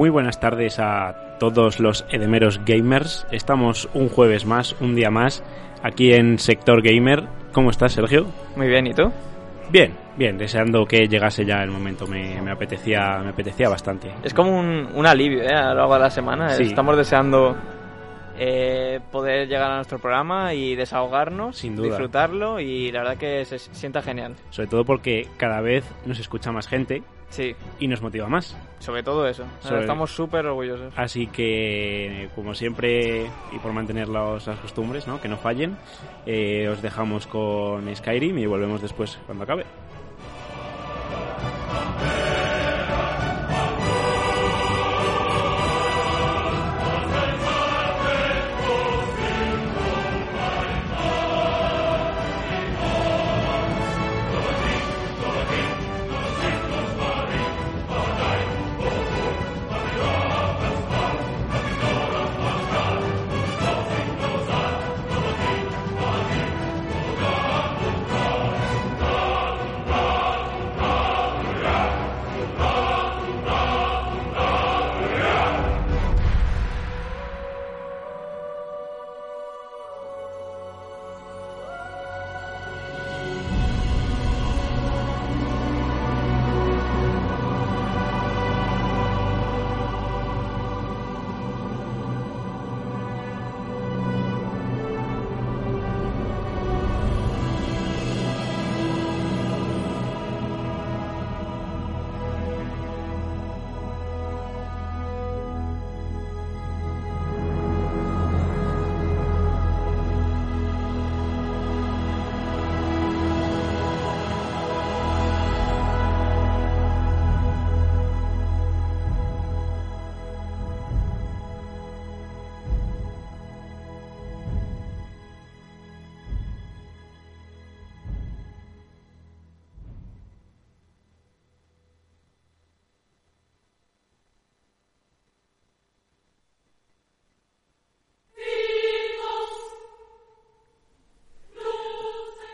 Muy buenas tardes a todos los edemeros gamers. Estamos un jueves más, un día más, aquí en Sector Gamer. ¿Cómo estás, Sergio? Muy bien, ¿y tú? Bien, bien, deseando que llegase ya el momento. Me, me apetecía, me apetecía bastante. Es como un, un alivio, ¿eh? A lo largo de la semana. Sí. Estamos deseando eh, poder llegar a nuestro programa y desahogarnos, Sin duda. disfrutarlo y la verdad que se sienta genial. Sobre todo porque cada vez nos escucha más gente Sí, y nos motiva más. sobre todo eso. Sobre- Estamos súper orgullosos. Así que, como siempre, y por mantener las costumbres, ¿no? que no fallen, eh, os dejamos con Skyrim y volvemos después cuando acabe.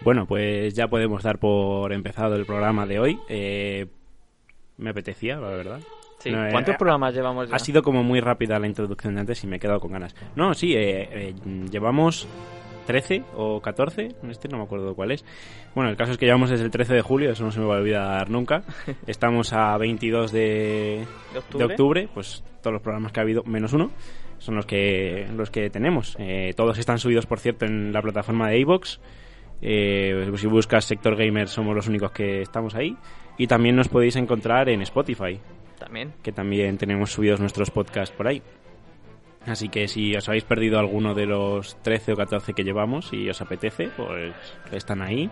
Bueno, pues ya podemos dar por empezado el programa de hoy. Eh, me apetecía, la verdad. Sí. No, eh, ¿Cuántos eh, programas llevamos ya? Ha sido como muy rápida la introducción de antes y me he quedado con ganas. No, sí, eh, eh, llevamos 13 o 14, este no me acuerdo cuál es. Bueno, el caso es que llevamos desde el 13 de julio, eso no se me va a olvidar nunca. Estamos a 22 de, ¿De de octubre? pues todos los programas que ha habido, menos uno, son los que, los que tenemos. Eh, todos están subidos, por cierto, en la plataforma de iVoox. Eh, si buscas Sector Gamer somos los únicos que estamos ahí. Y también nos podéis encontrar en Spotify También. que también tenemos subidos nuestros podcasts por ahí. Así que si os habéis perdido alguno de los 13 o 14 que llevamos y os apetece, pues están ahí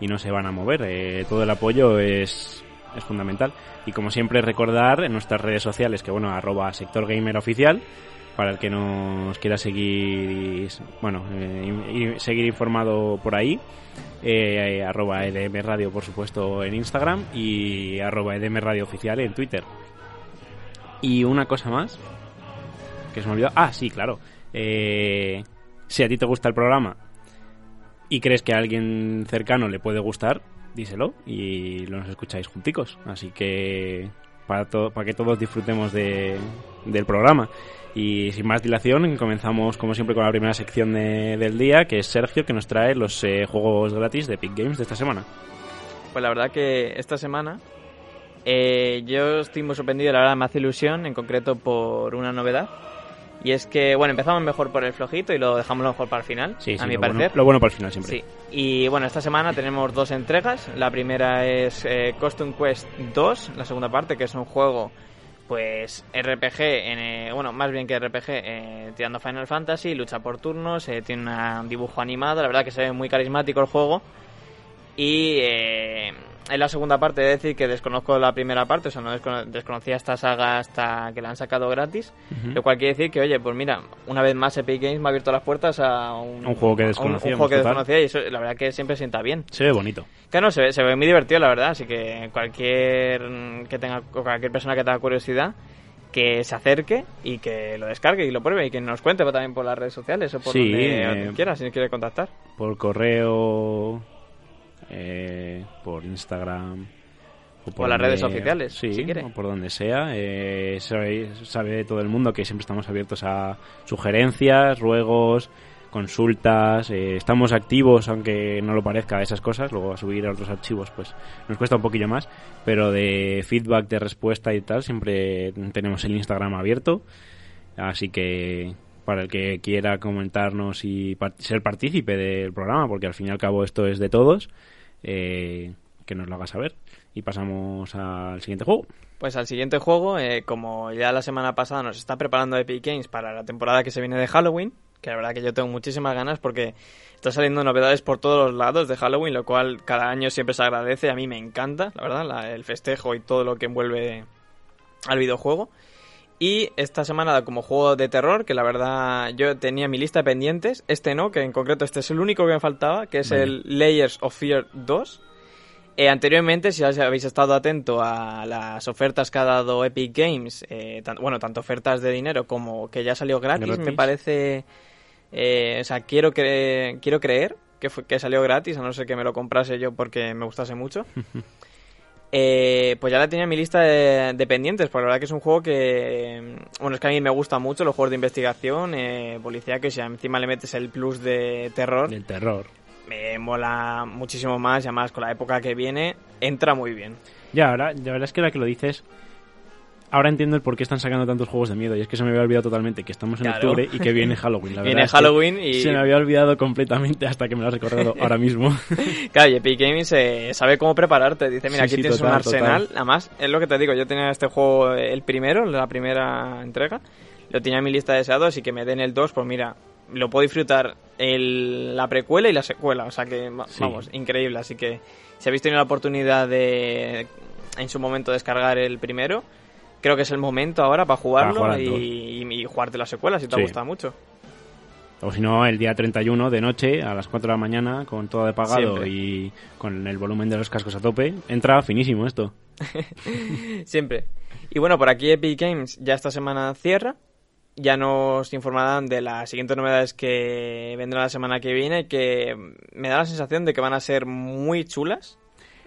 y no se van a mover. Eh, todo el apoyo es, es fundamental. Y como siempre recordar en nuestras redes sociales que bueno, arroba sector gamer oficial para el que nos quiera seguir, bueno, eh, seguir informado por ahí. Eh, arroba EDM Radio, por supuesto, en Instagram y arroba EDM Radio Oficial en Twitter. Y una cosa más que se me olvidó. Ah, sí, claro. Eh, si a ti te gusta el programa y crees que a alguien cercano le puede gustar, díselo y los escucháis junticos. Así que para, para que todos disfrutemos de- del programa. Y sin más dilación, comenzamos como siempre con la primera sección de- del día, que es Sergio, que nos trae los eh, juegos gratis de Epic Games de esta semana. Pues la verdad que esta semana eh, yo estoy muy sorprendido, la verdad me hace ilusión, en concreto por una novedad. Y es que, bueno, empezamos mejor por el flojito y lo dejamos lo mejor para el final, Sí, sí, a mi lo parecer. Bueno, lo bueno para el final siempre. Sí, y bueno, esta semana tenemos dos entregas. La primera es eh, Costume Quest 2, la segunda parte, que es un juego, pues RPG, en, eh, bueno, más bien que RPG, eh, tirando Final Fantasy, lucha por turnos, eh, tiene un dibujo animado, la verdad que se ve muy carismático el juego. Y eh, en la segunda parte de decir que desconozco la primera parte, o sea, no descono- desconocía esta saga hasta que la han sacado gratis. Lo cual quiere decir que, oye, pues mira, una vez más Epic Games me ha abierto las puertas a un, Un juego que un- juego desconocía y eso la verdad que siempre sienta bien. Se ve bonito. Que no, se ve, se ve muy divertido, la verdad, así que cualquier que tenga cualquier persona que tenga curiosidad que se acerque y que lo descargue y lo pruebe y que nos cuente también por las redes sociales o por Sí, donde eh, quiera, si nos quiere contactar. por correo, eh, por Instagram, O por las redes oficiales, sí, si quiere. o por donde sea. Eh, sabe, sabe todo el mundo que siempre estamos abiertos a sugerencias, ruegos, consultas. eh, estamos activos, aunque no lo parezca, esas cosas. Luego a subir a otros archivos, pues nos cuesta un poquillo más. Pero de feedback, de respuesta y tal, siempre tenemos el Instagram abierto. Así que para el que quiera comentarnos y ser partícipe del programa, porque al fin y al cabo esto es de todos, eh, que nos lo haga saber. Y pasamos al siguiente juego. Pues al siguiente juego, eh, como ya la semana pasada nos está preparando Epic Games para la temporada que se viene de Halloween, que la verdad que yo tengo muchísimas ganas porque está saliendo novedades por todos los lados de Halloween, lo cual cada año siempre se agradece, a mí me encanta, la verdad, la- el festejo y todo lo que envuelve al videojuego. Y esta semana como juego de terror, que la verdad yo tenía mi lista de pendientes, este no, que en concreto este es el único que me faltaba, que es Vale. el Layers of Fear 2. Eh, anteriormente, si habéis estado atento a las ofertas que ha dado Epic Games, eh, tan- bueno, tanto ofertas de dinero como que ya salió gratis, Gratis. me parece... eh, o sea, quiero, cre- quiero creer que, fue- que salió gratis, a no ser que me lo comprase yo porque me gustase mucho. Eh, pues ya la tenía en mi lista de, de pendientes, porque la verdad que es un juego que... Bueno, es que a mí me gusta mucho los juegos de investigación, eh, policía, que si encima le metes el plus de terror, Del terror. me mola muchísimo más y además con la época que viene entra muy bien. Ya, ahora, la verdad es que ahora que lo dices, ahora entiendo el por qué están sacando tantos juegos de miedo. Y es que se me había olvidado totalmente que estamos en Claro. octubre y que viene Halloween. La Viene verdad que Halloween y- Se me había olvidado completamente hasta que me lo has recordado ahora mismo. Claro, y Epic Games eh, sabe cómo prepararte. Dice, mira, Sí, aquí sí, tienes un total, arsenal. total. Además, es lo que te digo, yo tenía este juego, eh, el primero, la primera entrega. Lo tenía en mi lista de deseados y que me den el 2, pues mira, lo puedo disfrutar el, la precuela y la secuela. O sea que, Sí. vamos, increíble. Así que si habéis tenido la oportunidad de en su momento descargar el primero, creo que es el momento ahora para jugarlo jugar al y, dos. y, y jugarte la secuela si te ha Sí. gustado mucho. O si no, el día 31 de noche, a las 4 de la mañana, con todo de pagado Siempre. y con el volumen de los cascos a tope, entra finísimo esto. Siempre. Y bueno, por aquí Epic Games ya esta semana cierra. Ya nos informarán de las siguientes novedades que vendrán la semana que viene, que me da la sensación de que van a ser muy chulas,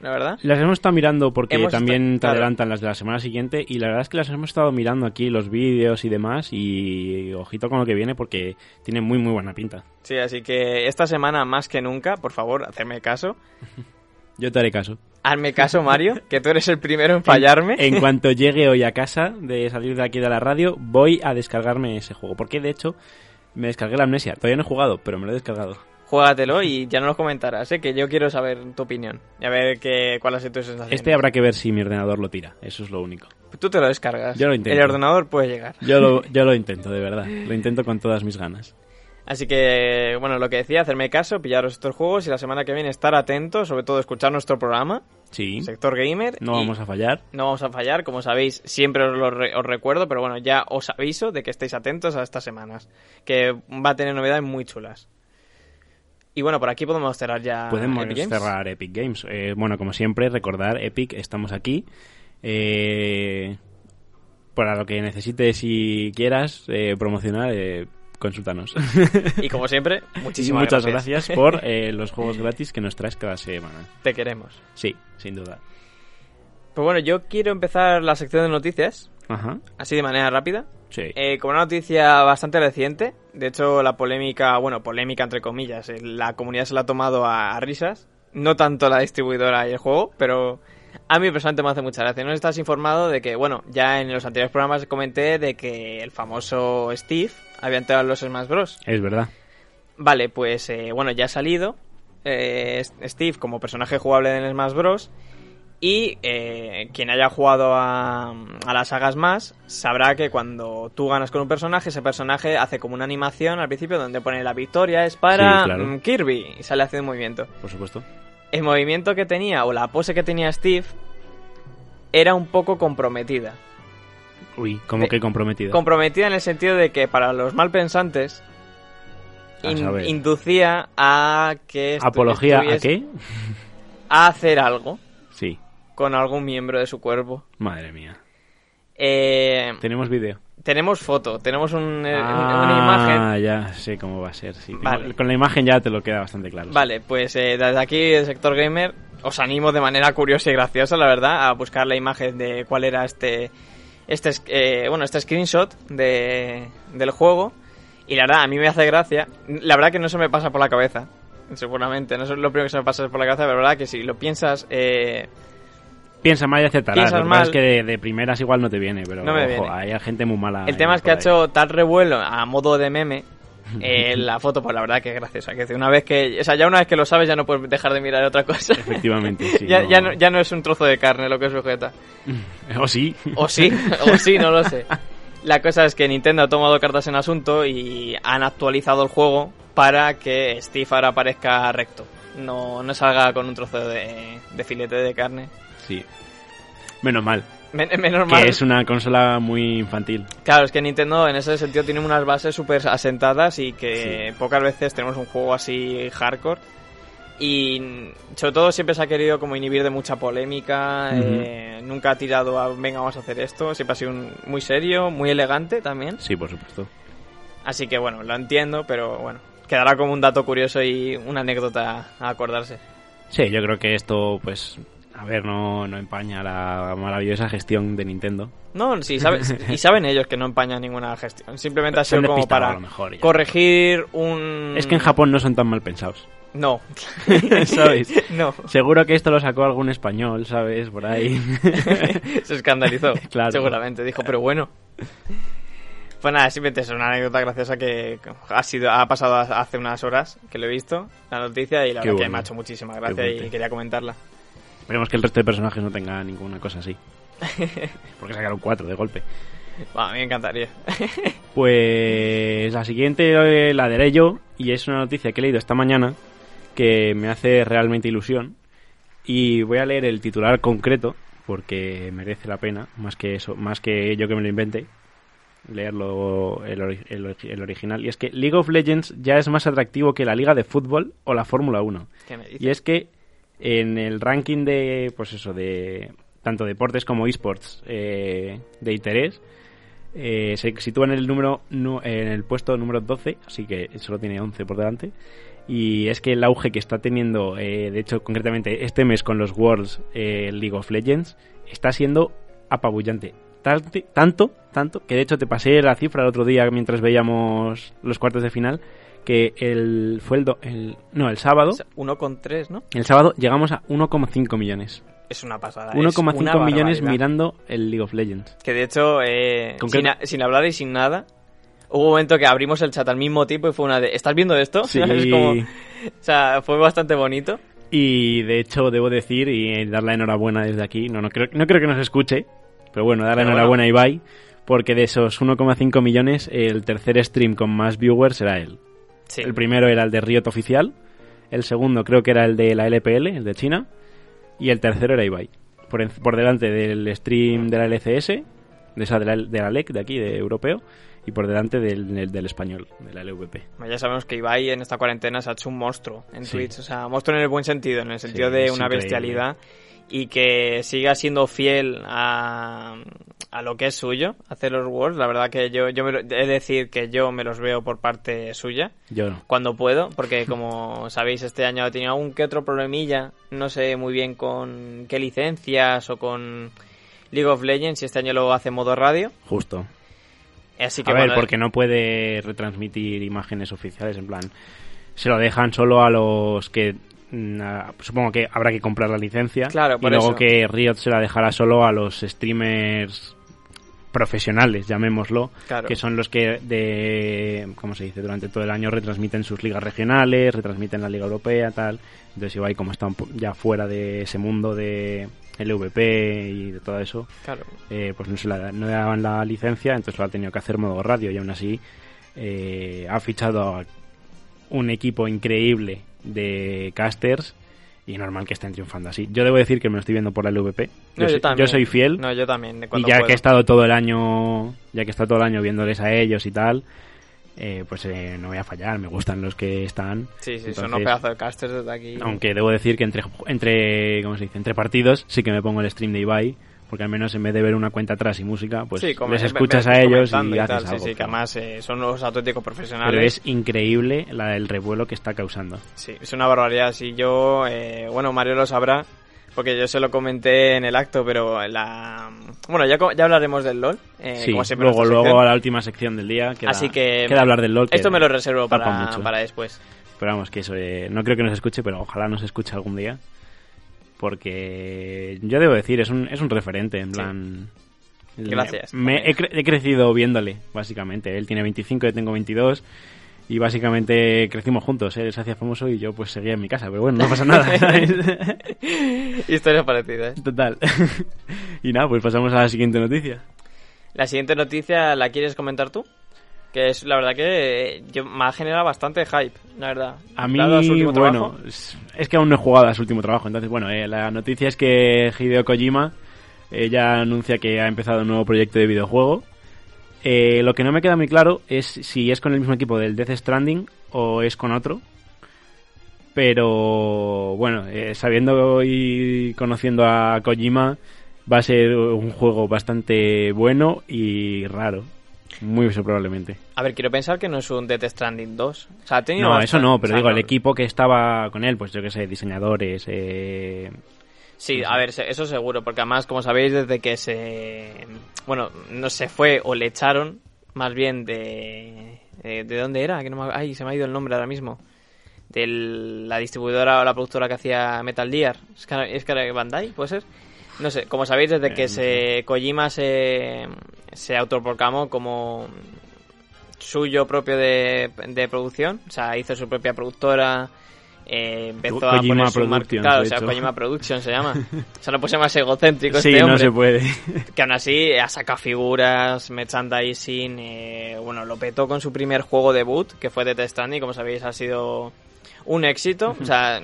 la verdad. Las hemos estado mirando porque Hemos también te claro. adelantan las de la semana siguiente y la verdad es que las hemos estado mirando aquí, los vídeos y demás y ojito con lo que viene porque tiene muy muy buena pinta. Sí, así que esta semana más que nunca, por favor, hacerme caso. Yo te haré caso. Hazme caso, Mario, que tú eres el primero en fallarme. En cuanto llegue hoy a casa de salir de aquí de la radio, voy a descargarme ese juego. Porque de hecho, me descargué la amnesia. Todavía no he jugado, pero me lo he descargado. Juégatelo y ya no nos comentarás, ¿eh? que yo quiero saber tu opinión. Y a ver qué, cuál ha sido tu sensación. Este habrá que ver si mi ordenador lo tira. Eso es lo único. Tú te lo descargas. Yo lo intento. El ordenador puede llegar. Yo lo, yo lo intento, de verdad. Lo intento con todas mis ganas. Así que, bueno, lo que decía, hacerme caso, pillaros estos juegos y la semana que viene estar atentos, sobre todo escuchar nuestro programa, Sí, Sector Gamer. no vamos a fallar. No vamos a fallar, como sabéis, siempre os lo re- os recuerdo, pero bueno, ya os aviso de que estéis atentos a estas semanas, que va a tener novedades muy chulas. Y bueno, por aquí podemos cerrar ya Podemos Epic Games. cerrar Epic Games. Eh, bueno, como siempre, recordar, Epic, estamos aquí. Eh, para lo que necesites y quieras eh, promocionar, eh, consúltanos. Y como siempre, muchísimas muchas gracias. gracias por eh, los juegos gratis que nos traes cada semana. Te queremos. Sí, sin duda. Pues bueno, yo quiero empezar la sección de noticias, Ajá, así de manera rápida. sí. Eh, como una noticia bastante reciente, de hecho la polémica, bueno, polémica entre comillas, eh, la comunidad se la ha tomado a, a risas, no tanto la distribuidora y el juego, pero a mí personalmente me hace mucha gracia. No estás informado de que, bueno, ya en los anteriores programas comenté de que el famoso Steve había entrado en los Smash Bros. Es verdad. Vale, pues eh, bueno, ya ha salido eh, Steve como personaje jugable en Smash Bros. Y eh, quien haya jugado a, a las sagas más sabrá que cuando tú ganas con un personaje, ese personaje hace como una animación al principio donde pone la victoria es para Sí, claro. mm, Kirby y sale haciendo un movimiento. Por supuesto. El movimiento que tenía o la pose que tenía Steve era un poco comprometida. Uy, como De- que comprometido. Comprometida en el sentido de que para los malpensantes A in- saber. inducía a que ¿Apología a qué? a hacer algo con algún miembro de su cuerpo. madre mía. Eh, Tenemos vídeo. tenemos foto, tenemos un, eh, un- Ah, una imagen. ya sé cómo va a ser. sí. Vale. Con la imagen ya te lo queda bastante claro. Vale, pues eh, desde aquí, el sector gamer, os animo de manera curiosa y graciosa, la verdad, a buscar la imagen de cuál era este, este, es- eh, bueno, este screenshot de, del juego. Y la verdad, a mí me hace gracia. La verdad que no se me pasa por la cabeza, seguramente. No es lo primero que se me pasa por la cabeza, pero la verdad que si lo piensas, eh, Piensa mal y. Piensas Lo mal. es que de, de primeras igual no te viene, pero No me ojo, viene. hay gente muy mala. el tema es que ha ahí. hecho tal revuelo a modo de meme. eh, la foto, pues la verdad que es graciosa. Que una vez que, o sea, ya una vez que lo sabes, ya no puedes dejar de mirar otra cosa. Efectivamente, sí. ya, no- ya, no, ya no es un trozo de carne lo que sujeta. O sí. O sí, o sí, no lo sé. La cosa es que Nintendo ha tomado cartas en asunto y han actualizado el juego para que Steve ahora aparezca recto. No, no salga con un trozo de, de filete de carne. Sí. Menos mal. Men- menos mal. Que es una consola muy infantil. Claro, es que Nintendo en ese sentido tiene unas bases súper asentadas y que Sí. pocas veces tenemos un juego así hardcore. Y sobre todo siempre se ha querido como inhibir de mucha polémica. Eh, nunca ha tirado a venga, vamos a hacer esto. Siempre ha sido un- muy serio, muy elegante también. Sí, por supuesto. Así que bueno, lo entiendo, pero bueno, quedará como un dato curioso y una anécdota a acordarse. Sí, yo creo que esto, pues, a ver, no, no empaña la maravillosa gestión de Nintendo. No, sí, sabe- y saben ellos que no empaña ninguna gestión. Simplemente ha Se han sido como para lo mejor corregir un... Es que en Japón no son tan mal pensados. No. ¿Sabes? No. Seguro que esto lo sacó algún español, ¿sabes? Por ahí. Se escandalizó. Claro. Seguramente. Dijo, pero bueno. Pues nada, simplemente es una anécdota graciosa que ha sido ha pasado hace unas horas que lo he visto, la noticia, y la Qué verdad que me ha hecho muchísima gracia y quería comentarla. Esperemos que el resto de personajes no tenga ninguna cosa así. Porque sacaron cuatro de golpe. Bueno, a mí me encantaría. Pues la siguiente eh, la daré yo y es una noticia que he leído esta mañana que me hace realmente ilusión y voy a leer el titular concreto porque merece la pena más que eso, más que yo que me lo invente leerlo el, ori- el ori- el original y es que League of Legends ya es más atractivo que la liga de fútbol o la Fórmula 1 ¿Qué me dices? y es que en el ranking de, pues eso, de tanto deportes como esports eh, de interés, eh, se sitúa en el número en el puesto número 12, así que solo tiene 11 por delante. Y es que el auge que está teniendo, eh, de hecho, concretamente este mes con los Worlds eh, League of Legends, está siendo apabullante. Tanto, tanto, que de hecho te pasé la cifra el otro día mientras veíamos los cuartos de final, que el, fue el, do- el no, el sábado, O sea, Uno con tres, ¿no? el sábado llegamos a 1,5 millones. Es una pasada. es una 1,5 millones mirando el League of Legends. Que de hecho, eh, ¿Con sin, qué? a- sin hablar y sin nada, hubo un momento que abrimos el chat al mismo tiempo y fue una de, ¿estás viendo esto? Sí. Es como, o sea, fue bastante bonito. Y de hecho debo decir y dar la enhorabuena desde aquí, no, no, creo, no creo que nos escuche, pero bueno, dar la Pero enhorabuena a Ibai, porque de esos 1,5 millones, el tercer stream con más viewers era él. Sí. El primero era el de Riot Oficial, el segundo creo que era el de la LPL, el de China, y el tercero era Ibai. Por, en- por delante del stream de la LCS, de esa de la, de la LEC de aquí, de europeo, y por delante del, del, del español, de la LVP. Ya sabemos que Ibai en esta cuarentena se ha hecho un monstruo en Sí. Twitch. O sea, monstruo en el buen sentido, en el sentido Sí, de una increíble. Y que siga siendo fiel a, a lo que es suyo, hacer los Worlds. La verdad que yo, yo me lo- he de decir que yo me los veo por parte suya. Yo no. cuando puedo, porque como sabéis este año he tenido algún que otro problemilla, no sé muy bien con qué licencias o con League of Legends y este año lo hace en modo radio, Justo. así que A ver, porque no puede retransmitir imágenes oficiales, en plan, se lo dejan solo a los que a- supongo que habrá que comprar la licencia Claro, y luego eso. que Riot se la dejará solo a los streamers profesionales, llamémoslo, Claro. que son los que de cómo se dice durante todo el año retransmiten sus ligas regionales, retransmiten la liga europea, tal. Entonces Ibai como está ya fuera de ese mundo de LVP y de todo eso, claro, eh, pues no se la, no le daban la licencia, entonces lo ha tenido que hacer modo radio y aún así eh, ha fichado a un equipo increíble de casters y normal que estén triunfando así. Yo debo decir que me lo estoy viendo por la LVP. No, yo, soy, fiel No, yo también, de y ya puedo. que he estado todo el año, ya que he estado todo el año viéndoles a ellos y tal, eh, pues eh, no voy a fallar, me gustan los que están. Sí, sí, son unos pedazos de casters desde aquí. Aunque debo decir que entre, entre, ¿cómo se dice? Entre partidos sí que me pongo el stream de Ibai porque al menos en vez de ver una cuenta atrás y música, pues Sí, les escuchas a ellos y, comentando haces tal, algo. Sí, sí, que además eh, son los auténticos profesionales. Pero es increíble la, el revuelo que está causando. Sí, es una barbaridad. Si yo, eh, bueno, Mario lo sabrá, porque yo se lo comenté en el acto, pero la... Bueno, ya, ya hablaremos del LOL, eh, sí, como siempre luego, luego a la última sección del día queda, Así que queda hablar del LOL. Esto me lo reservo para, mucho. para después. Pero vamos, que eso, eh, no creo que nos escuche, pero ojalá nos escuche algún día. Porque yo debo decir, es un, es un referente, en Sí. plan... Gracias. Me, he, cre- he crecido viéndole, básicamente. Él tiene 25, yo tengo 22. Y básicamente crecimos juntos. Él se hacía famoso y yo pues seguía en mi casa. Pero bueno, no pasa nada. ¿sabes? Historias parecidas. Total. y nada, pues pasamos a la siguiente noticia. La siguiente noticia, ¿la quieres comentar tú? Que es la verdad que eh, yo, me ha generado bastante hype, la verdad. A mí, su bueno, trabajo. es, que aún no he jugado a su último trabajo. Entonces, bueno, eh, la noticia es que Hideo Kojima eh, ya anuncia que ha empezado un nuevo proyecto de videojuego. Eh, lo que no me queda muy claro es si es con el mismo equipo del Death Stranding o es con otro. Pero bueno, sabiendo y conociendo a Kojima, va a ser un juego bastante bueno y raro. Muy probablemente. A ver, quiero pensar que no es un Death Stranding 2. O sea, ha tenido No, bastante- eso no, pero o sea, digo, el equipo que estaba con él, pues yo que sé, diseñadores, eh, Sí, a ver, eso seguro, porque además, como sabéis, desde que se... Bueno, no se fue o le echaron, más bien de... ¿De, de dónde era? Que no me- Ay, se me ha ido el nombre ahora mismo. De la distribuidora o la productora que hacía Metal Gear. ¿Es que, Bandai? ¿Puede ser? No sé, como sabéis, desde Eh, que se Kojima se, se autoproclamó como suyo propio de, de producción, o sea, hizo su propia productora, eh, empezó Ko- a poner su mar- Productions, Claro, de o sea. Kojima Production se llama. O sea, no puede más egocéntrico sí, este no hombre. se puede. Que aún así ha sacado figuras, merchandising, eh, bueno, lo petó con su primer juego debut, que fue Death Stranding, como sabéis ha sido un éxito. O sea,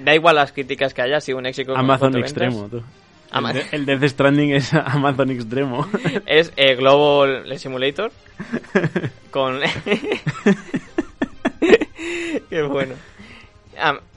da igual las críticas que haya, ha sido un éxito. Amazon. Extremo, tú. Ama- El, de- el Death Stranding es Amazon Extremo. Es eh, Global Simulator. con. Qué bueno.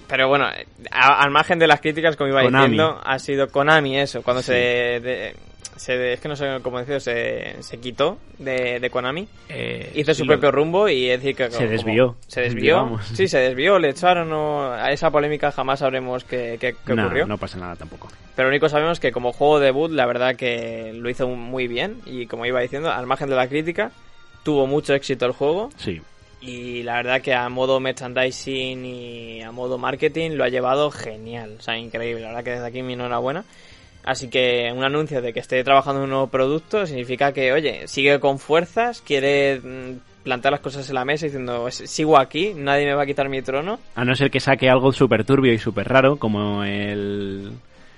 Pero bueno, a- al margen de las críticas, como iba Konami. diciendo, ha sido Konami eso. Cuando Sí. se, de- se- Es que no sé cómo decirlo, se, se quitó de, de Konami. Eh, Hizo sí, su propio rumbo y es decir que. Se desvió, Se desvió. digamos. Sí, se desvió, le echaron. o- a esa polémica jamás sabremos qué, qué- qué No, ocurrió. no pasa nada tampoco. Pero lo único que sabemos que como juego debut, la verdad que lo hizo muy bien. Y como iba diciendo, al margen de la crítica, tuvo mucho éxito el juego. Sí. Y la verdad que a modo merchandising y a modo marketing lo ha llevado genial. O sea, increíble. La verdad que desde aquí mi enhorabuena. Así que un anuncio de que esté trabajando en un nuevo producto significa que, oye, sigue con fuerzas, quiere mm, plantar las cosas en la mesa diciendo, sigo aquí, nadie me va a quitar mi trono. A no ser que saque algo súper turbio y súper raro, como el...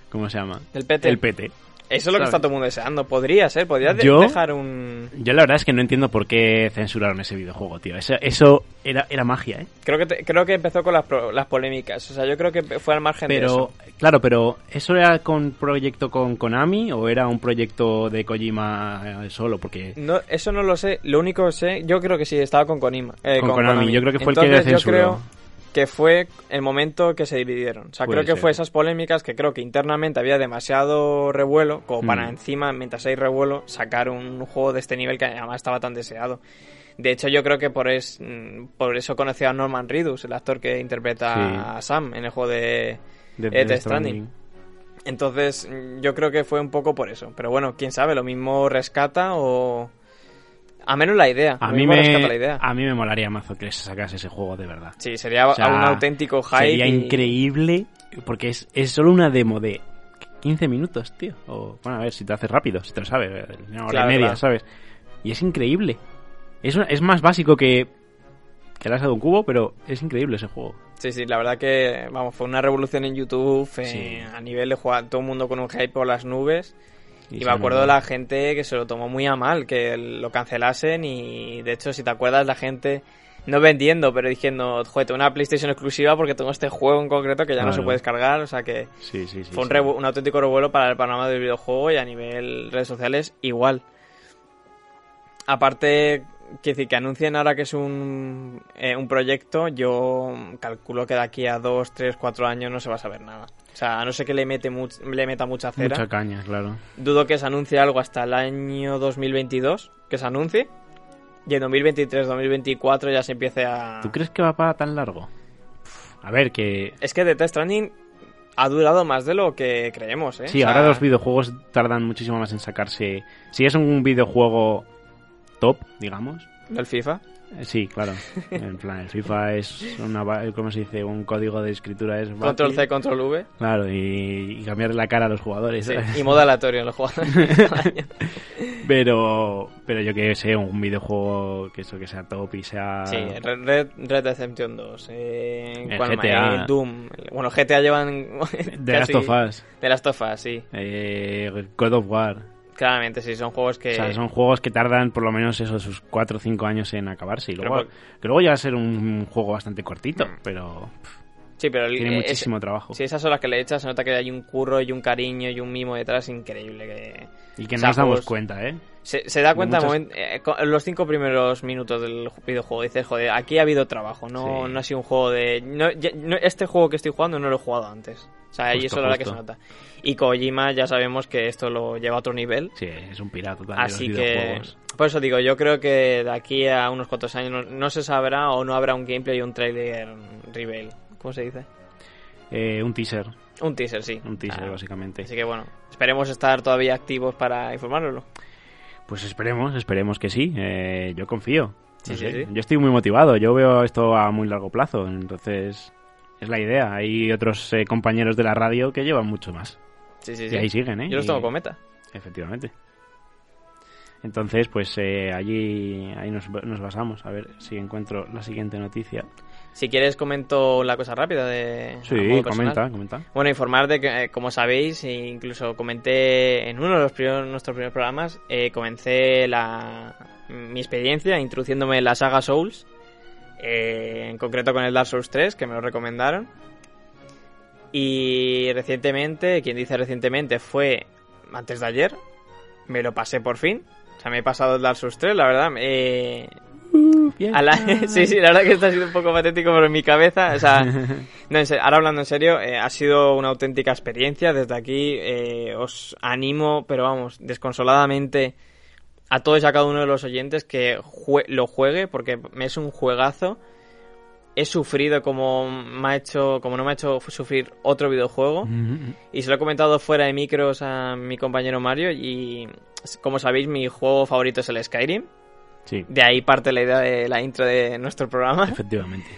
¿Cómo se llama? El PT. El PT. Eso es lo que ¿sabes? está todo el mundo deseando. Podría ser, podría Yo- dejar un... Yo la verdad es que no entiendo por qué censuraron ese videojuego, tío. Eso, eso era, era magia, ¿eh? Creo que, te- creo que empezó con las, las polémicas. O sea, yo creo que fue al margen de Pero, eso. Claro, pero ¿eso era con proyecto con Konami o era un proyecto de Kojima eh, solo? Porque No, eso no lo sé. Lo único que sé, yo creo que sí, estaba con Konima. eh, Con Konami, yo creo que fue el que censuró. Yo creo que fue el momento que se dividieron. O sea, Puede creo que ser. fue esas polémicas que creo que internamente había demasiado revuelo, como para Mm. encima, mientras hay revuelo, sacar un juego de este nivel que además estaba tan deseado. De hecho, yo creo que por, es, mm, por eso conoció a Norman Reedus, el actor que interpreta Sí. a Sam en el juego de, de eh, Stranding. Entonces, mm, yo creo que fue un poco por eso. Pero bueno, quién sabe, lo mismo rescata o. A menos la idea. A mí, me, rescata la idea. a mí me molaría mazo que se sacase ese juego de verdad. Sí, sería O sea, un auténtico hype. Sería y- increíble porque es, es solo una demo de 15 minutos, tío. O, bueno, a ver, si te haces rápido, si te lo sabes, eh, una hora Claro, y media, claro. ¿sabes? Y es increíble. Es, es más básico que, que asa de un cubo, pero es increíble ese juego. Sí, sí, la verdad que, vamos, fue una revolución en YouTube eh, Sí. a nivel de jugar todo el mundo con un hype por las nubes. Y, me acuerdo de la gente que se lo tomó muy a mal, que lo cancelasen y de hecho, si te acuerdas, la gente no vendiendo, pero diciendo, joder, tengo una PlayStation exclusiva porque tengo este juego en concreto que ya no se puede descargar, o sea que Sí, sí, sí. fue un, un auténtico revuelo para el panorama del videojuego y a nivel redes sociales igual. Aparte, que decir, que anuncien ahora que es un, eh, un proyecto, yo calculo que de aquí a 2, 3, 4 años no se va a saber nada. O sea, a no ser que le, mete much- le meta mucha cera. Mucha caña, claro. Dudo que se anuncie algo hasta el año 2022, que se anuncie. Y en 2023-2024 ya se empiece a... ¿Tú crees que va para tan largo? A ver, que... Es que The Death Stranding ha durado más de lo que creemos, ¿eh? Sí, O sea, ahora los videojuegos tardan muchísimo más en sacarse... Si es un videojuego top, digamos... Del FIFA. eh, Sí, claro. En plan, el FIFA es una... va- ¿Cómo se dice? Un código de escritura es... Control C. Control V. Claro, y, y cambiar la cara a los jugadores. Y modo aleatorio en los jugadores. Pero, pero yo que sé, un videojuego que eso que sea top y sea... sí, Red, Red, Redemption 2. Eh. GTA. Eh, Doom. Bueno, GTA llevan... The Last of Us, De Last of Us, sí. eh, God of War. Claramente, sí, son juegos que... O sea, son juegos que tardan por lo menos esos sus 4 o 5 años en acabarse. Y luego, por- que luego llega a ser un juego bastante cortito, Mm. pero Sí, pero el- tiene es- muchísimo trabajo. Si esas horas que le echas, se nota que hay un curro y un cariño y un mimo detrás increíble. Que Y que no nos damos cuenta, ¿eh? Se, se da cuenta muchas- eh, los cinco primeros minutos del videojuego. Dices, joder, aquí ha habido trabajo, no, Sí. no ha sido un juego de. No, ya- no- este juego que estoy jugando no lo he jugado antes. O sea, y eso es la verdad que se nota. Y Kojima ya sabemos que esto lo lleva a otro nivel. Sí, es un pirata total Así los que, por eso digo, yo creo que de aquí a unos cuantos años no, no se sabrá o no habrá un gameplay y un trailer reveal. ¿Cómo se dice? Eh, un teaser, Un teaser, sí. un teaser Ah, básicamente. Así que bueno, esperemos estar todavía activos para informárnoslo. Pues esperemos, esperemos que sí. Eh, yo confío. Sí, No sí, sé, sí. Yo estoy muy motivado. Yo veo esto a muy largo plazo. Entonces, es la idea. Hay otros eh, compañeros de la radio que llevan mucho más. Sí, sí, Y sí. ahí siguen, ¿eh? Yo los Y- tengo con meta. Efectivamente. Entonces, pues eh, allí ahí nos, nos basamos. A ver si encuentro la siguiente noticia. Si quieres comento la cosa rápida de... Sí, comenta, comenta. Bueno, informar de que, eh, como sabéis, e incluso comenté en uno de los primeros, nuestros primeros programas, eh, comencé la, mi experiencia introduciéndome en la saga Souls, eh, en concreto con el Dark Souls 3, que me lo recomendaron. Y recientemente, quien dice recientemente, fue antes de ayer, me lo pasé por fin. O sea, me he pasado el Dark Souls 3, la verdad. eh, a la- sí, sí, la verdad que esto ha sido un poco patético, pero en mi cabeza, o sea, no, en serio, ahora hablando en serio, eh, ha sido una auténtica experiencia. Desde aquí eh, os animo, pero vamos, desconsoladamente a todos y a cada uno de los oyentes que jue- lo juegue, porque me es un juegazo. He sufrido como me ha hecho, como no me ha hecho sufrir otro videojuego. Y se lo he comentado fuera de micros a mi compañero Mario. Y como sabéis, mi juego favorito es el Skyrim. Sí, De ahí parte la idea de la intro de nuestro programa. efectivamente.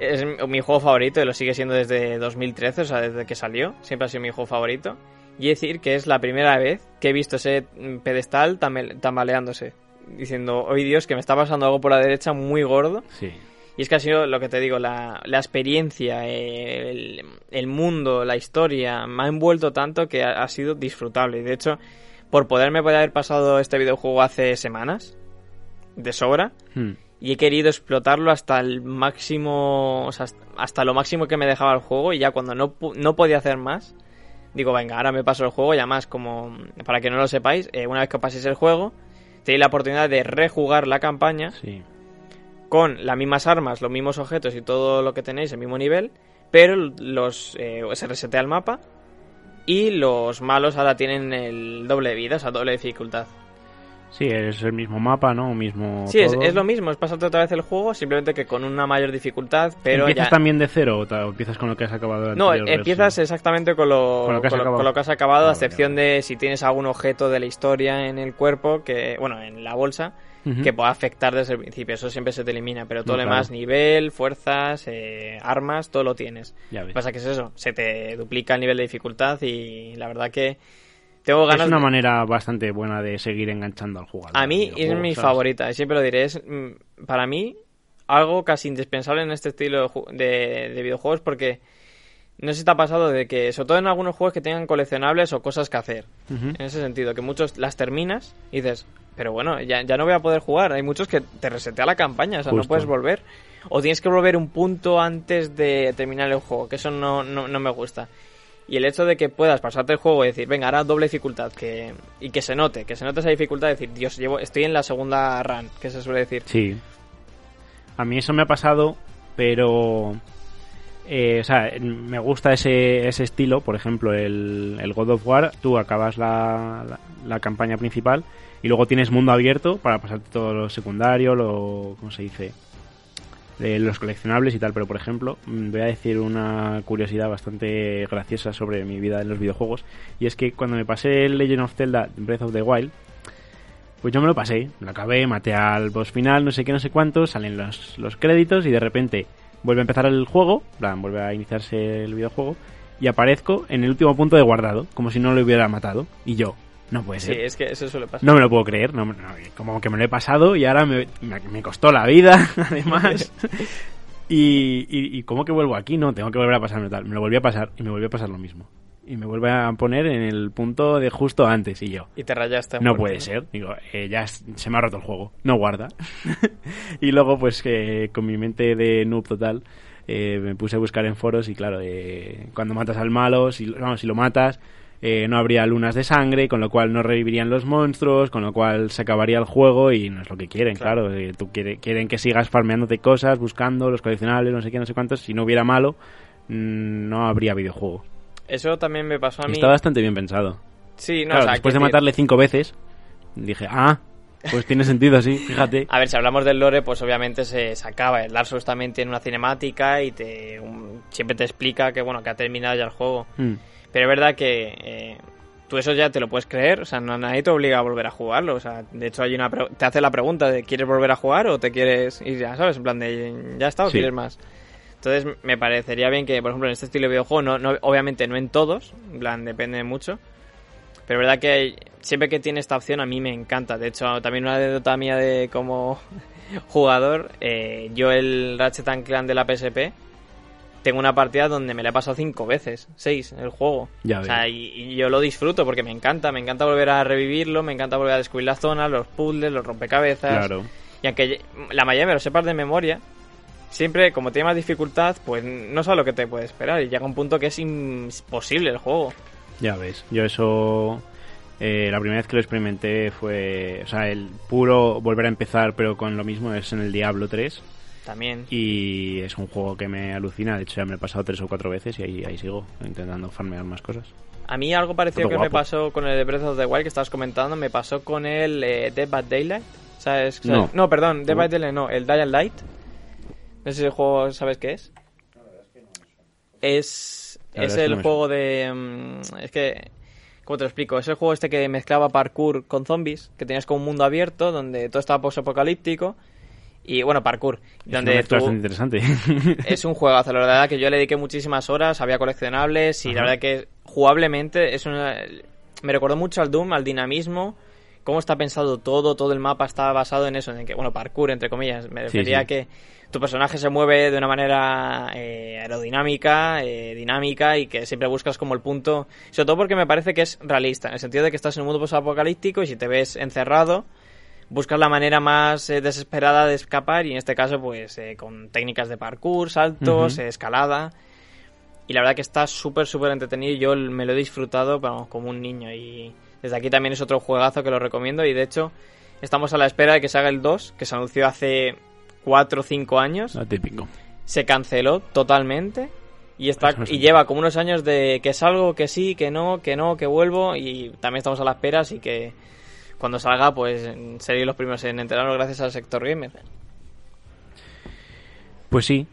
Es mi juego favorito y lo sigue siendo desde 2013, o sea, desde que salió. Siempre ha sido mi juego favorito. Y decir que es la primera vez que he visto ese mm, pedestal tambaleándose. Diciendo, hoy Dios, que me está pasando algo por la derecha muy gordo. Sí. Y es que ha sido lo que te digo, la, la experiencia, el, el mundo, la historia, me ha envuelto tanto que ha, ha sido disfrutable. Y de hecho, por poderme poder haber pasado este videojuego hace semanas, de sobra, Hmm. y he querido explotarlo hasta el máximo, o sea, hasta lo máximo que me dejaba el juego y ya cuando no, no podía hacer más, digo, venga, ahora me paso el juego y además, como para que no lo sepáis, eh, una vez que paséis el juego, tenéis la oportunidad de rejugar la campaña Sí. con las mismas armas, los mismos objetos y todo lo que tenéis, el mismo nivel, pero los eh, se resetea el mapa y los malos ahora tienen el doble de vida, o sea, doble dificultad. Sí, es el mismo mapa, ¿no? Mismo Sí, es, es lo mismo, es pasarte otra vez el juego, simplemente que con una mayor dificultad, pero ¿Empiezas ya... también de cero o, empiezas con lo que has acabado de No, empiezas exactamente con lo, Con lo que has con lo- acabado. con lo que has acabado, Ah, a excepción de si tienes algún objeto de la historia en el cuerpo, que bueno, en la bolsa, que pueda afectar desde el principio. Eso siempre se te elimina, pero todo No, lo demás, claro. nivel, fuerzas, eh, armas, todo lo tienes. Ya Lo ves. que pasa que es eso, se te duplica el nivel de dificultad y la verdad que tengo ganas Es una de- manera bastante buena de seguir enganchando al jugador. A mí es videojuego, mi ¿sabes? favorita, y siempre lo diré. Es mm, para mí algo casi indispensable en este estilo de de, de videojuegos porque no sé si te ha pasado de que, sobre todo en algunos juegos que tengan coleccionables o cosas que hacer. En ese sentido, que muchos las terminas y dices, pero bueno, ya, ya no voy a poder jugar. Hay muchos que te resetea la campaña, o sea, no puedes volver. O tienes que volver un punto antes de terminar el juego, que eso no, no, no me gusta. Y el hecho de que puedas pasarte el juego y decir, venga, ahora doble dificultad, que, y que se note, que se note esa dificultad, decir, Dios, llevo, estoy en la segunda run, que se suele decir. Sí. A mí eso me ha pasado, pero eh, o sea, me gusta ese, ese estilo, por ejemplo, el, God of War, tú acabas la, la, la campaña principal y luego tienes mundo abierto para pasarte todo lo secundario, lo, ¿cómo se dice? Los coleccionables y tal, pero por ejemplo, mm, voy a decir una curiosidad bastante graciosa sobre mi vida en los videojuegos, y es que cuando me pasé el Legend of Zelda Breath of the Wild, pues yo me lo pasé, lo acabé, maté al boss final, no sé qué, no sé cuánto, salen los, los créditos y de repente vuelve a empezar el juego, plan, vuelve a iniciarse el videojuego, y aparezco en el último punto de guardado, como si no lo hubiera matado, y yo, no puede ser. Sí, es que eso suele pasar. No me lo puedo creer, no, no, como que me lo he pasado y ahora me, me, me costó la vida, además. y, y, y ¿cómo que vuelvo aquí? No, tengo que volver a pasarme tal. Me lo volví a pasar y me volvió a pasar lo mismo. Y me vuelve a poner en el punto de justo antes y yo. Y te rayaste. No puede ser. Digo, eh, ya se me ha roto el juego. No guarda. y luego, pues, que con mi mente de noob total, eh, me puse a buscar en foros y claro, eh, cuando matas al malo, si, vamos, si lo matas, eh, no habría lunas de sangre, con lo cual no revivirían los monstruos, con lo cual se acabaría el juego y no es lo que quieren, claro. claro. Eh, tú quiere, quieren que sigas farmeándote cosas, buscando los coleccionables, no sé qué, no sé cuántos. Si no hubiera malo, mmm, no habría videojuego. Eso también me pasó a mí. Está bastante bien pensado. Sí, no, claro, o sea, después de matarle cinco veces, dije, ah, pues tiene sentido así, fíjate. A ver, si hablamos del lore, pues obviamente se, se acaba. El Dark Souls también tiene una cinemática y te un, siempre te explica que bueno que ha terminado ya el juego. Mm. Pero es verdad que eh, tú eso ya te lo puedes creer, o sea, no, nadie te obliga a volver a jugarlo. O sea, de hecho hay una te hace la pregunta de ¿quieres volver a jugar o te quieres ir ya, sabes? En plan de ya está o Sí. quieres más. Entonces me parecería bien que, por ejemplo, en este estilo de videojuego, no, no, obviamente no en todos, en plan, depende mucho. Pero es verdad que hay- siempre que tiene esta opción a mí me encanta. De hecho, también una anécdota mía de como jugador, eh, yo el Ratchet and Clank de la PSP tengo una partida donde me la he pasado cinco veces, seis, el juego. Ya o sea, y, y yo lo disfruto porque me encanta, me encanta volver a revivirlo, me encanta volver a descubrir las zonas, los puzzles, los rompecabezas. Claro. Y aunque la mayoría me lo sepas de memoria, siempre, como tiene más dificultad, pues no sabes lo que te puede esperar. Y llega un punto que es imposible el juego. Ya ves, yo eso... eh, la primera vez que lo experimenté fue... O sea, el puro volver a empezar, pero con lo mismo, es en el Diablo 3. También. Y es un juego que me alucina. De hecho, ya me he pasado tres o cuatro veces y ahí, ahí sigo, intentando farmear más cosas. A mí algo parecido Todo que me pasó con el de Breath of the Wild que estabas comentando, me pasó con el eh, Dead by Daylight. ¿Sabes? No. No, perdón, Dead No. by Daylight no, el Dying Light. No sé si el juego, ¿sabes qué es? Es, La es el juego de... mm, es que... ¿Cómo te lo explico? Es el juego este que mezclaba parkour con zombies, que tenías como un mundo abierto donde todo estaba post-apocalíptico. Y bueno, parkour. Es Donde mezcla tú- interesante. es un juegazo, la verdad que yo le dediqué muchísimas horas, había coleccionables y la verdad que jugablemente es una... Me recordó mucho al Doom, al dinamismo, cómo está pensado todo, todo el mapa está basado en eso, en que, bueno, parkour, entre comillas, me refería sí. que tu personaje se mueve de una manera eh, aerodinámica, eh, dinámica y que siempre buscas como el punto, sobre todo porque me parece que es realista, en el sentido de que estás en un mundo apocalíptico y si te ves encerrado, buscas la manera más eh, desesperada de escapar y en este caso pues eh, con técnicas de parkour, saltos, escalada. Y la verdad que está súper súper entretenido yo me lo he disfrutado vamos, como un niño. Y desde aquí también es otro juegazo que lo recomiendo. Y de hecho estamos a la espera de que se haga el 2 que se anunció hace 4 o 5 años. Lo típico. se canceló totalmente. Y está y lleva como unos años de que salgo, que sí, que no, que no, que vuelvo. Y también estamos a la espera, así que cuando salga pues seréis los primeros en enterarnos gracias al sector gamer. Pues sí,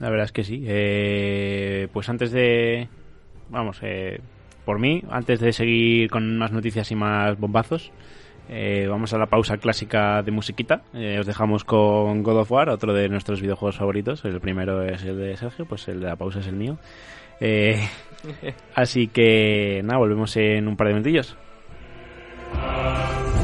la verdad es que sí. Eh, pues antes de... Vamos, eh, por mí, antes de seguir con más noticias y más bombazos, eh, vamos a la pausa clásica de musiquita. Eh, os dejamos con God of War, otro de nuestros videojuegos favoritos. El primero es el de Sergio, pues el de la pausa es el mío. Eh, así que nada, volvemos en un par de minutillos. Amen.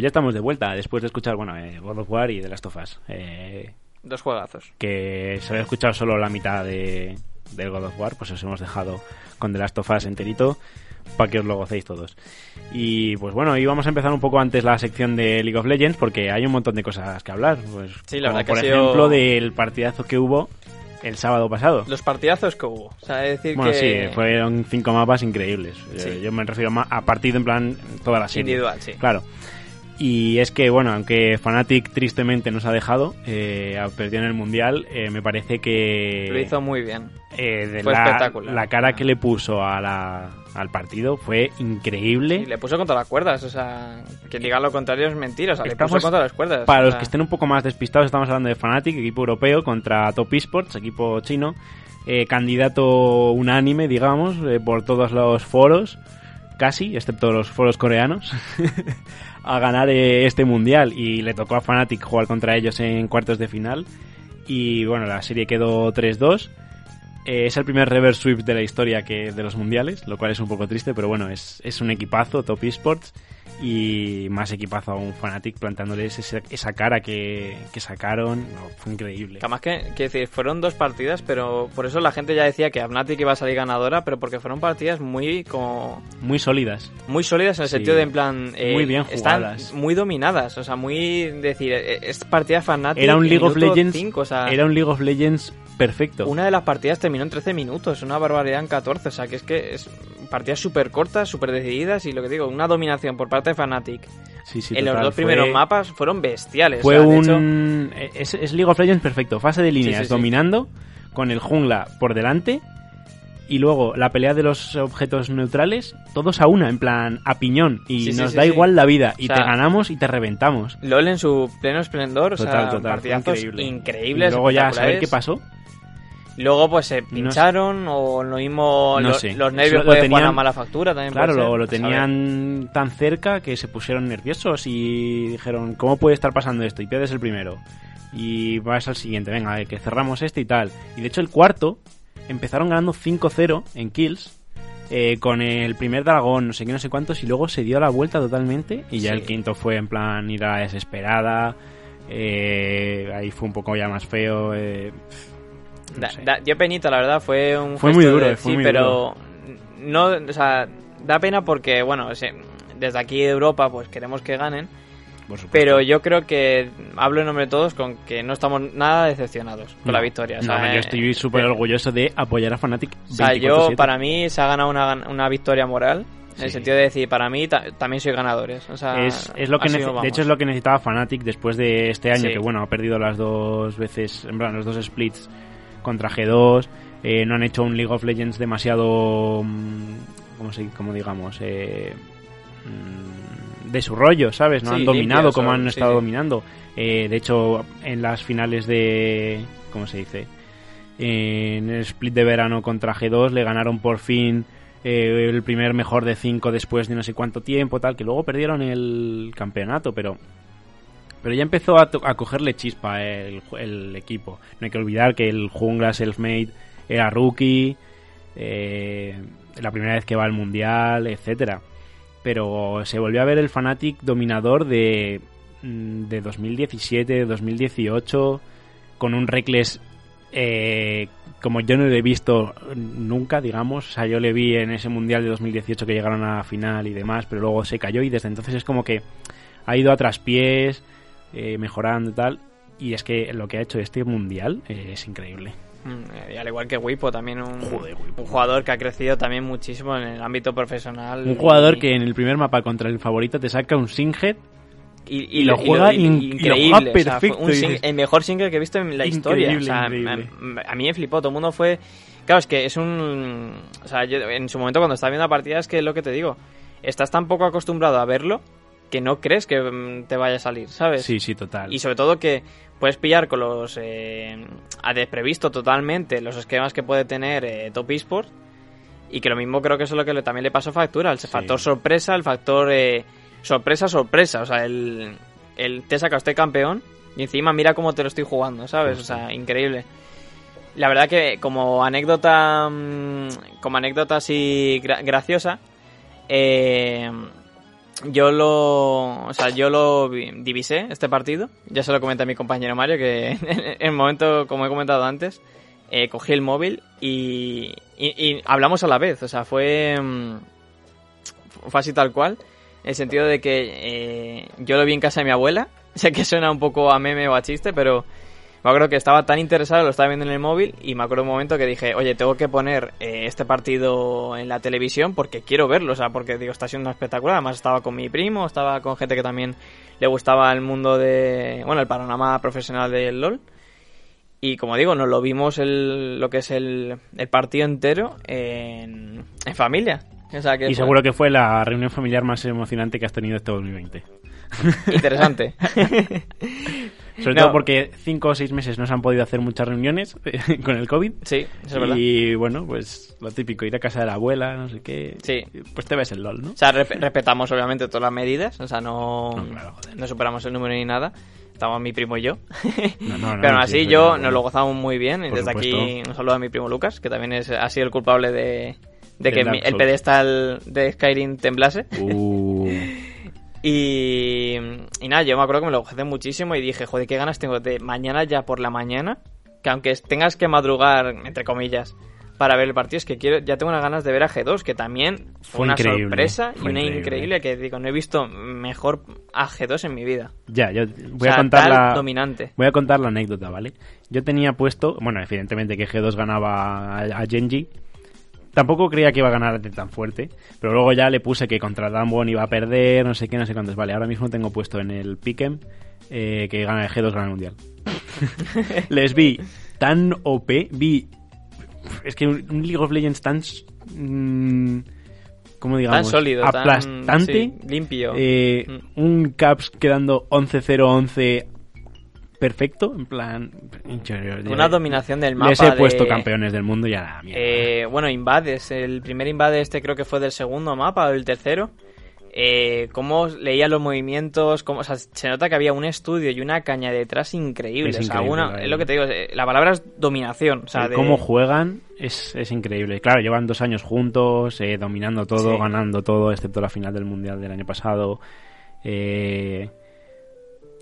Pues ya estamos de vuelta después de escuchar, bueno, eh, God of War y The Last of Us. Eh, Dos juegazos. que se había escuchado solo la mitad de, del God of War, pues os hemos dejado con The Last of Us enterito para que os lo gocéis todos. Y pues bueno, íbamos a empezar un poco antes la sección de League of Legends porque hay un montón de cosas que hablar. Pues, Sí, la como verdad que por ha sido- ejemplo del partidazo que hubo el sábado pasado. Los partidazos que hubo. O sea, es decir Bueno, que... sí, fueron cinco mapas increíbles. Sí. Yo me refiero a partido en plan toda la serie. Individual, sí. Claro. Y es que, bueno, aunque Fnatic tristemente nos ha dejado, eh, perdió en el Mundial, eh, me parece que... Lo hizo muy bien. eh, de Fue la, espectacular. la cara que le puso a la- al partido fue increíble. Y le puso contra las cuerdas, o sea, que diga lo contrario es mentira, o sea, le Estamos- puso contra las cuerdas. Para o los que estén un poco más despistados, estamos hablando de Fnatic, equipo europeo, contra Top Esports, equipo chino, eh, candidato unánime, digamos, eh, por todos los foros, casi, excepto los foros coreanos, a ganar eh, este mundial. Y le tocó a Fnatic jugar contra ellos en cuartos de final. Y bueno, la serie quedó 3-2. Eh, es el primer reverse sweep de la historia que de los mundiales, lo cual es un poco triste, pero bueno, es, es un equipazo, Top Esports, y más equipazo a un Fnatic plantándoles ese- esa cara que, que sacaron. No, fue increíble. Además que, que decir, fueron dos partidas, pero por eso la gente ya decía que Fnatic iba a salir ganadora, pero porque fueron partidas muy como Muy sólidas. muy sólidas en el Sí. sentido de en plan eh, Muy bien están jugadas. muy dominadas, o sea, muy decir, eh, es partida Fnatic Era un League of Legends. o sea, Era un League of Legends perfecto. una de las partidas terminó en 13 minutos, una barbaridad en 14, o sea, que es que es partidas súper cortas, súper decididas y lo que digo, una dominación por parte de Fnatic. Sí, sí, en los dos fue- primeros mapas fueron bestiales. Fue o sea, de hecho, un. Es, es League of Legends perfecto. Fase de líneas, sí, dominando, con el jungla por delante. Y luego la pelea de los objetos neutrales, todos a una, en plan a piñón. Y Sí, nos sí, da sí. igual la vida. Y O sea, te ganamos y te reventamos. LOL en su pleno esplendor, o Total, sea, total. increíble. increíbles. Y luego ya a saber qué pasó. Luego pues se pincharon o lo mismo No lo- los nervios lo tenían- a mala factura también. Claro, puede lo, ser, tenían tan cerca que se pusieron nerviosos y dijeron, ¿cómo puede estar pasando esto? Y pierdes el primero. Y vas al siguiente, venga, que cerramos este y tal. Y de hecho el cuarto empezaron ganando 5-0 en kills. eh, con el primer dragón, no sé qué, no sé cuántos, y luego se dio la vuelta totalmente. Y ya Sí. el quinto fue en plan ir a la desesperada. eh, ahí fue un poco ya más feo. eh, no Da- da- dio penita, la verdad, fue un Fue muy duro, de- fue sí, muy pero no, o sea, da pena porque, bueno, desde aquí de Europa, pues queremos que ganen, pero yo creo que hablo en nombre de todos con que no estamos nada decepcionados con No, la victoria. o no, sea, yo estoy súper eh, orgulloso de apoyar a Fnatic. O sea, yo 24/7. para mí se ha ganado una, una victoria moral. En el sentido de decir, para mí ta- también soy ganadores. O sea, es, es lo que sido, de hecho es lo que necesitaba Fnatic después de este año Sí. que bueno ha perdido las dos veces en plan los dos splits contra G2 eh, no han hecho un League of Legends demasiado mm, como se como digamos eh, mm, de su rollo sabes no Sí, han dominado como han sí, estado sí. dominando. Eh, de hecho en las finales de cómo se dice en el split de verano contra G2 le ganaron por fin eh, el primer mejor de 5 después de no sé cuánto tiempo, tal, que luego perdieron el campeonato, pero pero ya empezó a, a cogerle chispa el, el equipo. No hay que olvidar que el jungla self-made era rookie, eh, la primera vez que va al mundial, etcétera. Pero se volvió a ver el Fnatic dominador de, mm, de 2017, 2018, con un Reckless eh, como yo no lo he visto nunca, digamos. O sea, yo le vi en ese mundial de 2018 que llegaron a la final y demás, pero luego se cayó y desde entonces es como que ha ido a traspiés, eh, mejorando y tal. Y es que lo que ha hecho este mundial eh, es increíble. Mm, Y al igual que Wipo, también un, Joder, Wipo. un jugador que ha crecido también muchísimo en el ámbito profesional. Un jugador y- que en el primer mapa contra el favorito te saca un Singhead y, y lo juega in- y lo increíble. perfecto, sing- el mejor single que he visto en la historia. O Increíble, sea, increíble. A, a mí me flipó. Todo el mundo fue. Claro, es que es un. O sea, yo en su momento cuando estaba viendo la partida, es que es lo que te digo. Estás tan poco acostumbrado a verlo que no crees que mm, te vaya a salir, ¿sabes? Sí, sí, total. Y sobre todo que puedes pillar con los. Eh, a desprevisto totalmente los esquemas que puede tener eh, Top Esport. Y que lo mismo creo que eso es lo que también le pasó factura. El factor sorpresa, el factor eh, sorpresa, sorpresa. O sea, el, el te saca usted campeón y encima mira cómo te lo estoy jugando, ¿sabes? O sea, increíble. La verdad que como anécdota mm, como anécdota así gra- graciosa, eh, yo lo, o sea, yo lo vi- divisé este partido. Ya se lo comenté a mi compañero Mario que en el momento, como he comentado antes, eh, cogí el móvil y, y- y hablamos a la vez. O sea, fue, mm, fue así tal cual. En el sentido de que eh, yo lo vi en casa de mi abuela. Sé que suena un poco a meme o a chiste, pero me acuerdo que estaba tan interesado, lo estaba viendo en el móvil y me acuerdo un momento que dije, oye, tengo que poner eh, este partido en la televisión porque quiero verlo, o sea, porque digo, está siendo espectacular. Además estaba con mi primo, estaba con gente que también le gustaba el mundo de, bueno, el panorama profesional del LOL. Y como digo, nos lo vimos el, lo que es el, el partido entero en, en familia. O sea, que Y fue seguro que fue la reunión familiar más emocionante que has tenido este 2020. interesante. Sobre No. todo porque cinco o seis meses no se han podido hacer muchas reuniones con el COVID. sí, eso es verdad. Y bueno, pues lo típico, ir a casa de la abuela, no sé qué. Sí. Pues te ves el LOL, ¿no? O sea, respe- respetamos obviamente todas las medidas, o sea, no, No, claro, joder. no superamos el número ni nada. Estábamos mi primo y yo. No, no, no, Pero aún sí, así yo nos lo gozamos muy bien. Y desde aquí un saludo a mi primo Lucas, que también es, ha sido el culpable de, de que mi- el pedestal de Skyrim temblase. Uh, Y, y nada, yo me acuerdo que me lo gocé muchísimo y dije, joder, qué ganas tengo de mañana ya por la mañana, que aunque tengas que madrugar, entre comillas, para ver el partido, es que quiero, ya tengo unas ganas de ver a G2, que también fue, una increíble, sorpresa y una increíble. increíble. que digo, no he visto mejor a G2 en mi vida. ya, yo voy O sea, a contar la... dominante. Voy a contar la anécdota, ¿vale? Yo tenía puesto, bueno, evidentemente que G2 ganaba a, a Genji. Tampoco creía que iba a ganar tan fuerte, pero luego ya le puse que contra Damwon iba a perder, no sé qué, no sé cuántos. Vale, ahora mismo tengo puesto en el Pick'em eh, que gana G2 gana el mundial. Les vi tan OP, vi. Es que un, League of Legends tan. mm, ¿Cómo digamos? Tan sólido, tan- aplastante. sí, limpio. Eh, Mm. Un Caps quedando 11-0-11 perfecto, en plan. Una dominación del mapa. Les he de- puesto campeones del mundo y a la mierda. Eh, bueno, Invades. El primer Invade este creo que fue del segundo mapa o el tercero. Eh, cómo leía los movimientos, cómo, o sea, se nota que había un estudio y una caña detrás increíble. Es o sea, increíble, una- es lo que te digo, eh, la palabra es dominación. O sea, El de- cómo juegan es, es increíble. Claro, llevan dos años juntos, eh, dominando todo, Sí. ganando todo, excepto la final del Mundial del año pasado. Eh,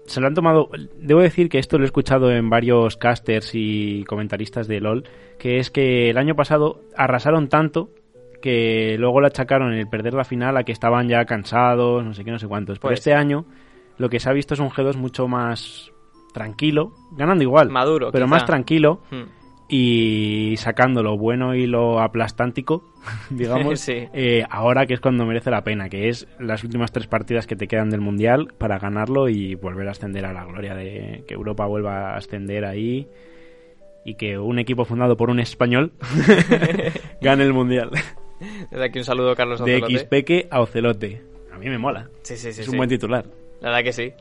se lo han tomado... Debo decir que esto lo he escuchado en varios casters y comentaristas de LOL, que es que el año pasado arrasaron tanto que luego le achacaron el perder la final a que estaban ya cansados, no sé qué, no sé cuántos. Pero Pues- este año lo que se ha visto es un G2 mucho más tranquilo, ganando igual, Maduro, pero quizá. más tranquilo Hmm. Y sacando lo bueno y lo aplastántico, digamos, Sí. eh, ahora que es cuando merece la pena, que es las últimas tres partidas que te quedan del Mundial para ganarlo y volver a ascender a la gloria de que Europa vuelva a ascender ahí y que un equipo fundado por un español gane el Mundial. Desde aquí un saludo, Carlos De Ocelote. Xpeque a Ocelote. A mí me mola. Sí, sí, sí. es sí. un buen titular. La verdad que sí.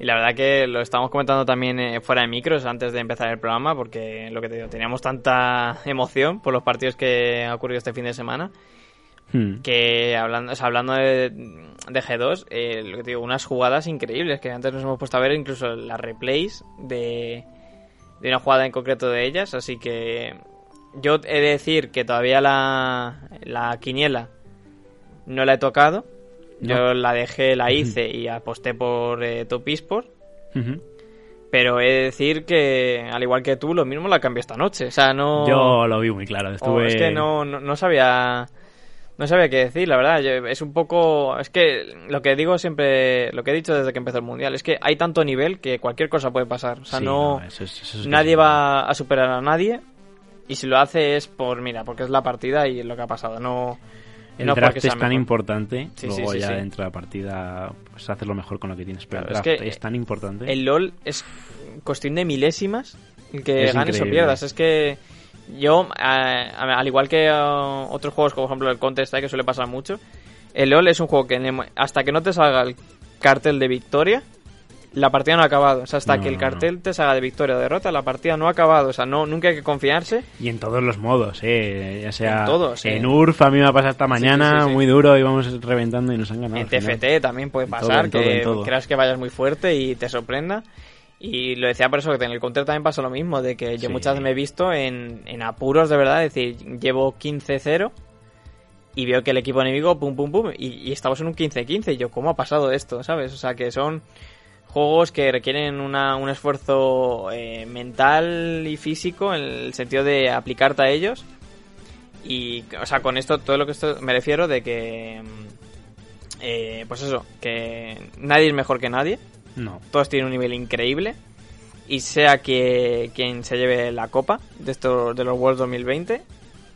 Y la verdad que lo estamos comentando también eh, fuera de micros antes de empezar el programa, porque lo que te digo, teníamos tanta emoción por los partidos que ha ocurrido este fin de semana, Hmm. que hablando, o sea, hablando de, de G2, eh, lo que te digo, unas jugadas increíbles que antes nos hemos puesto a ver, incluso las replays de, de una jugada en concreto de ellas, así que yo he de decir que todavía la, la quiniela no la he tocado. Yo No. la dejé, la hice y aposté por eh, Top Esport. Ujú. Pero he de decir que, al igual que tú, lo mismo la cambié esta noche. O sea, no. Yo lo vi muy claro. Oh, Estuve... es que no, no, no sabía. No sabía qué decir, la verdad. Yo- es un poco. Es que lo que digo siempre. Lo que he dicho desde que empezó el mundial. Es que hay tanto nivel que cualquier cosa puede pasar. O sea, Sí, no. eso es- eso es que nadie va a superar a nadie. Y si lo hace es por, mira, porque es la partida y es lo que ha pasado. No. El no draft es tan mejor. importante, Sí, luego sí, sí, ya dentro de la partida pues haces lo mejor con lo que tienes. Pero Claro, el es draft que es, tan importante. El LOL es cuestión de milésimas que Es ganes o pierdas. Es que yo, al igual que uh, otros juegos, como por ejemplo el Counter Strike, que suele pasar mucho, el LOL es un juego que hasta que no te salga el cartel de victoria, la partida no ha acabado. O sea, hasta No, que el no, cartel te salga de victoria o derrota, la partida no ha acabado. O sea, no, nunca hay que confiarse. Y en todos los modos, eh, ya sea En todos, eh. en URF, a mí me ha pasado esta mañana, sí, sí. muy duro, íbamos reventando y nos han ganado. en. TFT también puede En todo, pasar, en todo, que creas que vayas muy fuerte y te sorprenda. Y lo decía por eso que en el Counter también pasa lo mismo, de que yo muchas veces me he visto en, en apuros de verdad, es decir, llevo 15-0 y veo que el equipo enemigo, pum, pum, pum, y, y estamos en un 15-15. Y yo, ¿cómo ha pasado esto? ¿Sabes? O sea, que son juegos que requieren una, un esfuerzo eh, mental y físico en el sentido de aplicarte a ellos. Y, o sea, con esto, todo lo que esto me refiero de que. eh, pues eso, que nadie es mejor que nadie. No. Todos tienen un nivel increíble. Y sea que quien se lleve la copa de estos de los Worlds 2020,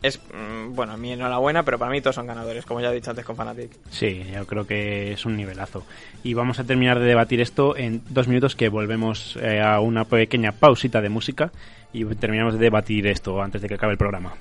es. mm, Bueno, a mí enhorabuena, pero para mí todos son ganadores, como ya he dicho antes con Fnatic. Sí, yo creo que es un nivelazo. Y vamos a terminar de debatir esto en dos minutos que volvemos eh, a una pequeña pausita de música y terminamos de debatir esto antes de que acabe el programa.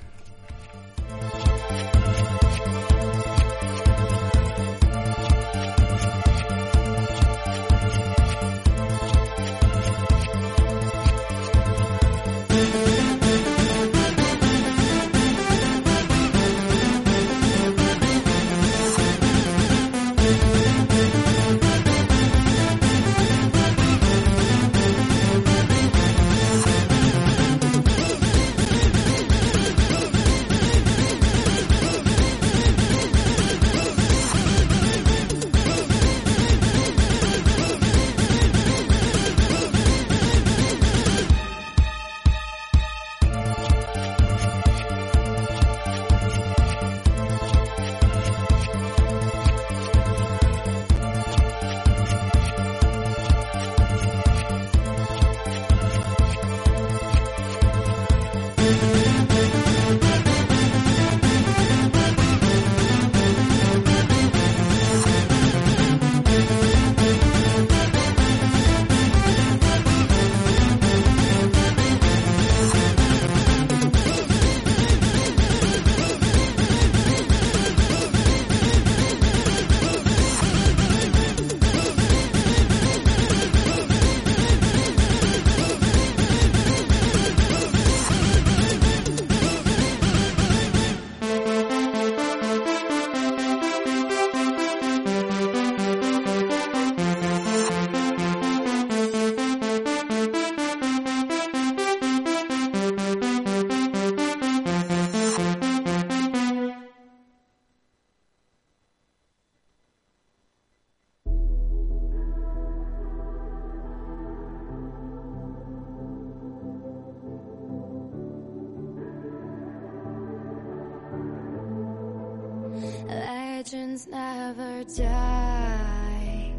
Never die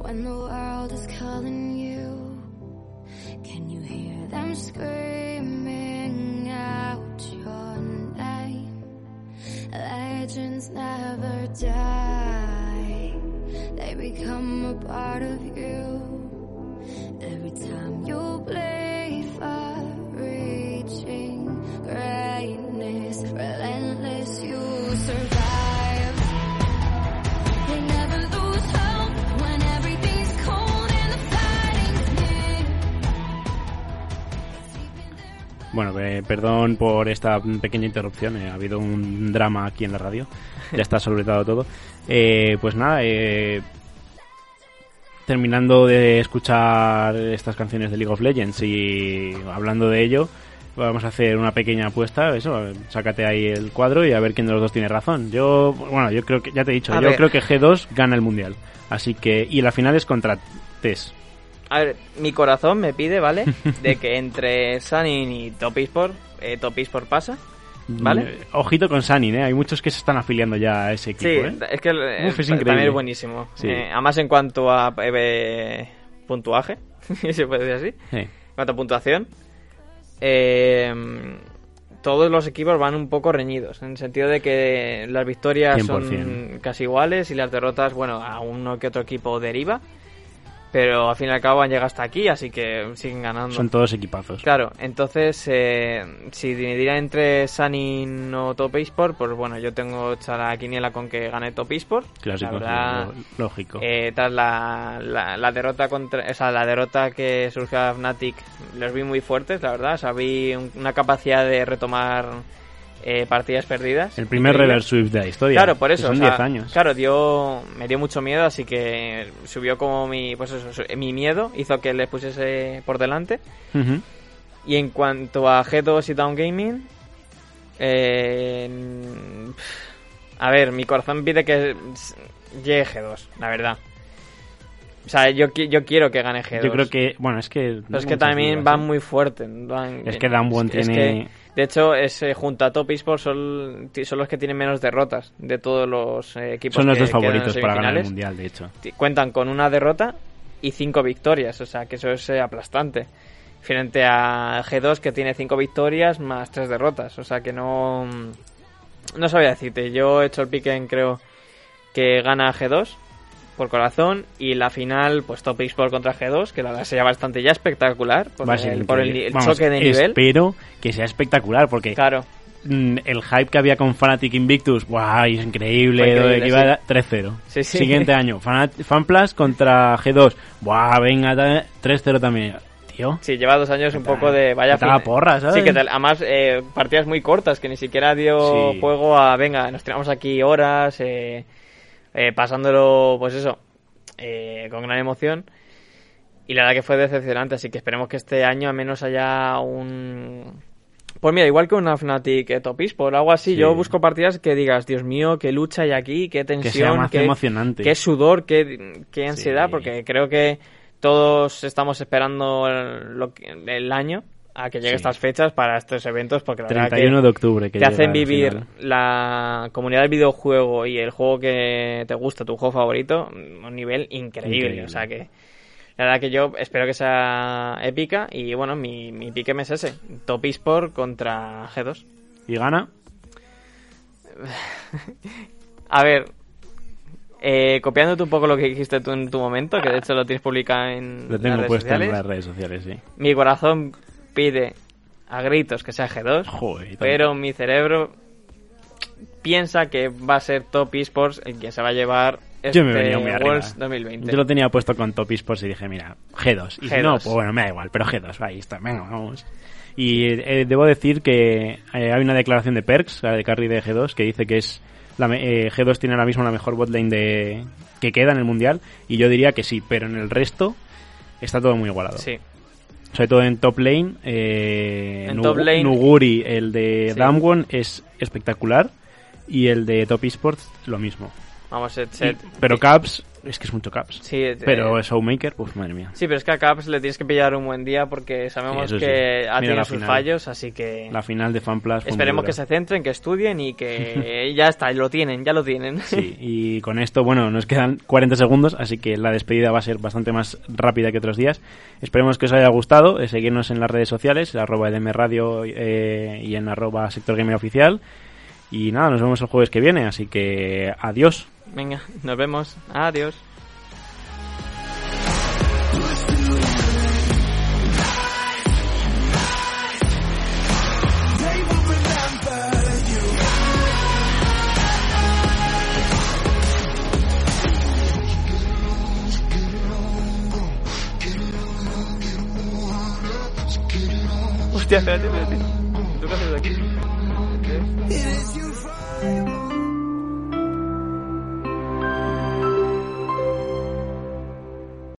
when the world is calling you. Can you hear them screaming out your name? Legends never die, they become a part of you. Every time you bleed for reaching greatness, relentless, Bueno, eh, perdón por esta pequeña interrupción, eh, ha habido un drama aquí en la radio, ya está solucionado todo. Eh, pues nada, eh, terminando de escuchar estas canciones de League of Legends y hablando de ello, vamos a hacer una pequeña apuesta, eso, sácate ahí el cuadro y a ver quién de los dos tiene razón. Yo, bueno, yo creo que, ya te he dicho, A yo ver. creo que G2 gana el mundial. Así que, y la final es contra TES. A ver, mi corazón me pide, ¿vale? De que entre Sunny y Top Esport, eh, Top Esport pasa. ¿Vale? Eh, Ojito con Sanin, ¿eh? Hay muchos que se están afiliando ya a ese equipo, Sí, ¿eh? es que Uf, es también es buenísimo. Sí. Eh, además, en cuanto a eh, puntuaje, si se puede decir así, Sí. en cuanto a puntuación, eh, todos los equipos van un poco reñidos, en el sentido de que las victorias 100%. son casi iguales y las derrotas, bueno, a uno que otro equipo deriva, pero al fin y al cabo han llegado hasta aquí, así que siguen ganando. Son todos equipazos. Claro, entonces, eh, si dividiera entre Sunny o Top Esport, pues bueno, yo tengo hecha la quiniela con que gane Top Esport. Clásico, La verdad, sí, lógico. eh, tras la, la, la derrota contra, o sea, la derrota que surgió a Fnatic, los vi muy fuertes, la verdad. O sea, vi un- una capacidad de retomar eh, partidas perdidas. el primer Increíble. reverse swift de la historia. Claro, por eso. Son o sea, 10 años. Claro, dio, me dio mucho miedo, así que subió como mi, pues eso, mi miedo, hizo que le pusiese por delante. Y en cuanto a G2 y Down Gaming, eh, A ver, mi corazón pide que llegue G2, la verdad. O sea, yo, yo quiero que gane G2. Yo creo que, bueno, es que... Pero es que también van muy fuerte. van- Es que es que- tiene- de hecho, es, eh, junto a Top Esports son, son los que tienen menos derrotas de todos los eh, equipos Son los que dos favoritos para ganar el. Mundial, de hecho. Cuentan con una derrota y cinco victorias, o sea que eso es eh, aplastante. Frente a G2 que tiene cinco victorias más tres derrotas, o sea que no... No sabía decirte, yo he hecho el pick en creo que gana G2 por corazón y la final pues Top Esports contra G2 que la verdad sería bastante ya espectacular por, Va a ser el, por el, el Vamos, choque de nivel. Espero que sea espectacular, porque Claro, mm, el hype que había con Fnatic Invictus, ¡guau! Es increíble, increíble, iba sí. a 3-0. Sí, sí. Siguiente año, FanPlus contra G2, ¡buah! Venga, ta- 3-0 también. Tío, sí, lleva dos años un poco de vaya fin- porra, ¿sabes? Sí, que te- además eh, partidas muy cortas que ni siquiera dio juego a venga, nos tiramos aquí horas eh, eh, pasándolo pues eso eh, con gran emoción y la verdad que fue decepcionante, así que esperemos que este año al menos haya un pues mira, igual que una Fnatic eh, Top Esport, algo así, Sí. yo busco partidas que digas, Dios mío, qué lucha hay aquí, qué tensión, que sea más qué- emocionante. qué sudor, qué, qué ansiedad, Sí. porque creo que todos estamos esperando el año a que lleguen Sí. estas fechas para estos eventos, porque la verdad 31 que de octubre. Que te hacen vivir final. la comunidad del videojuego y el juego que te gusta, tu juego favorito, a un nivel increíble. Increíble. O sea que la verdad que yo espero que sea épica y bueno, mi, mi pique es ese, Top Esport contra G2. ¿Y gana? A ver, eh, copiándote un poco lo que dijiste tú en tu momento, que de hecho lo tienes publicado en Lo tengo las redes puesto sociales, en las redes sociales, sí. mi corazón pide a gritos que sea G2, Joder, y tanto. pero mi cerebro piensa que va a ser Top Esports el que se va a llevar este Yo me venía muy arriba. Worlds 2020. Yo lo tenía puesto con Top Esports y dije, mira, G2. Y si G2. no, pues bueno, me da igual, pero G2, ahí está, venga, vamos. Y eh, debo decir que eh, hay una declaración de Perks, la de Carry de G2, que dice que es la eh, G2 tiene ahora mismo la mejor botlane de que queda en el mundial, y yo diría que sí, pero en el resto está todo muy igualado. Sí, Sobre todo en top lane, eh, En top lane- Nuguri, el de Sí. Damwon, es espectacular, y el de Top Esports, lo mismo. vamos, set, Y- set- pero Caps, es que es mucho Caps. sí, eh, Pero Showmaker, pues madre mía. Sí, pero es que a Caps le tienes que pillar un buen día porque sabemos Sí, eso sí. que ha Mira tenido sus final. fallos, así que La final de FanPlus esperemos que se centren, que estudien y que ya está, lo tienen, ya lo tienen. Sí, y con esto, bueno, nos quedan 40 segundos, así que la despedida va a ser bastante más rápida que otros días. Esperemos que os haya gustado, eh, seguirnos en las redes sociales, en arroba EDM Radio eh, y en arroba Sector Gamer Oficial. Y nada, nos vemos el jueves que viene, así que adiós. Venga, nos vemos. Adiós. Hostia, espérate, espérate.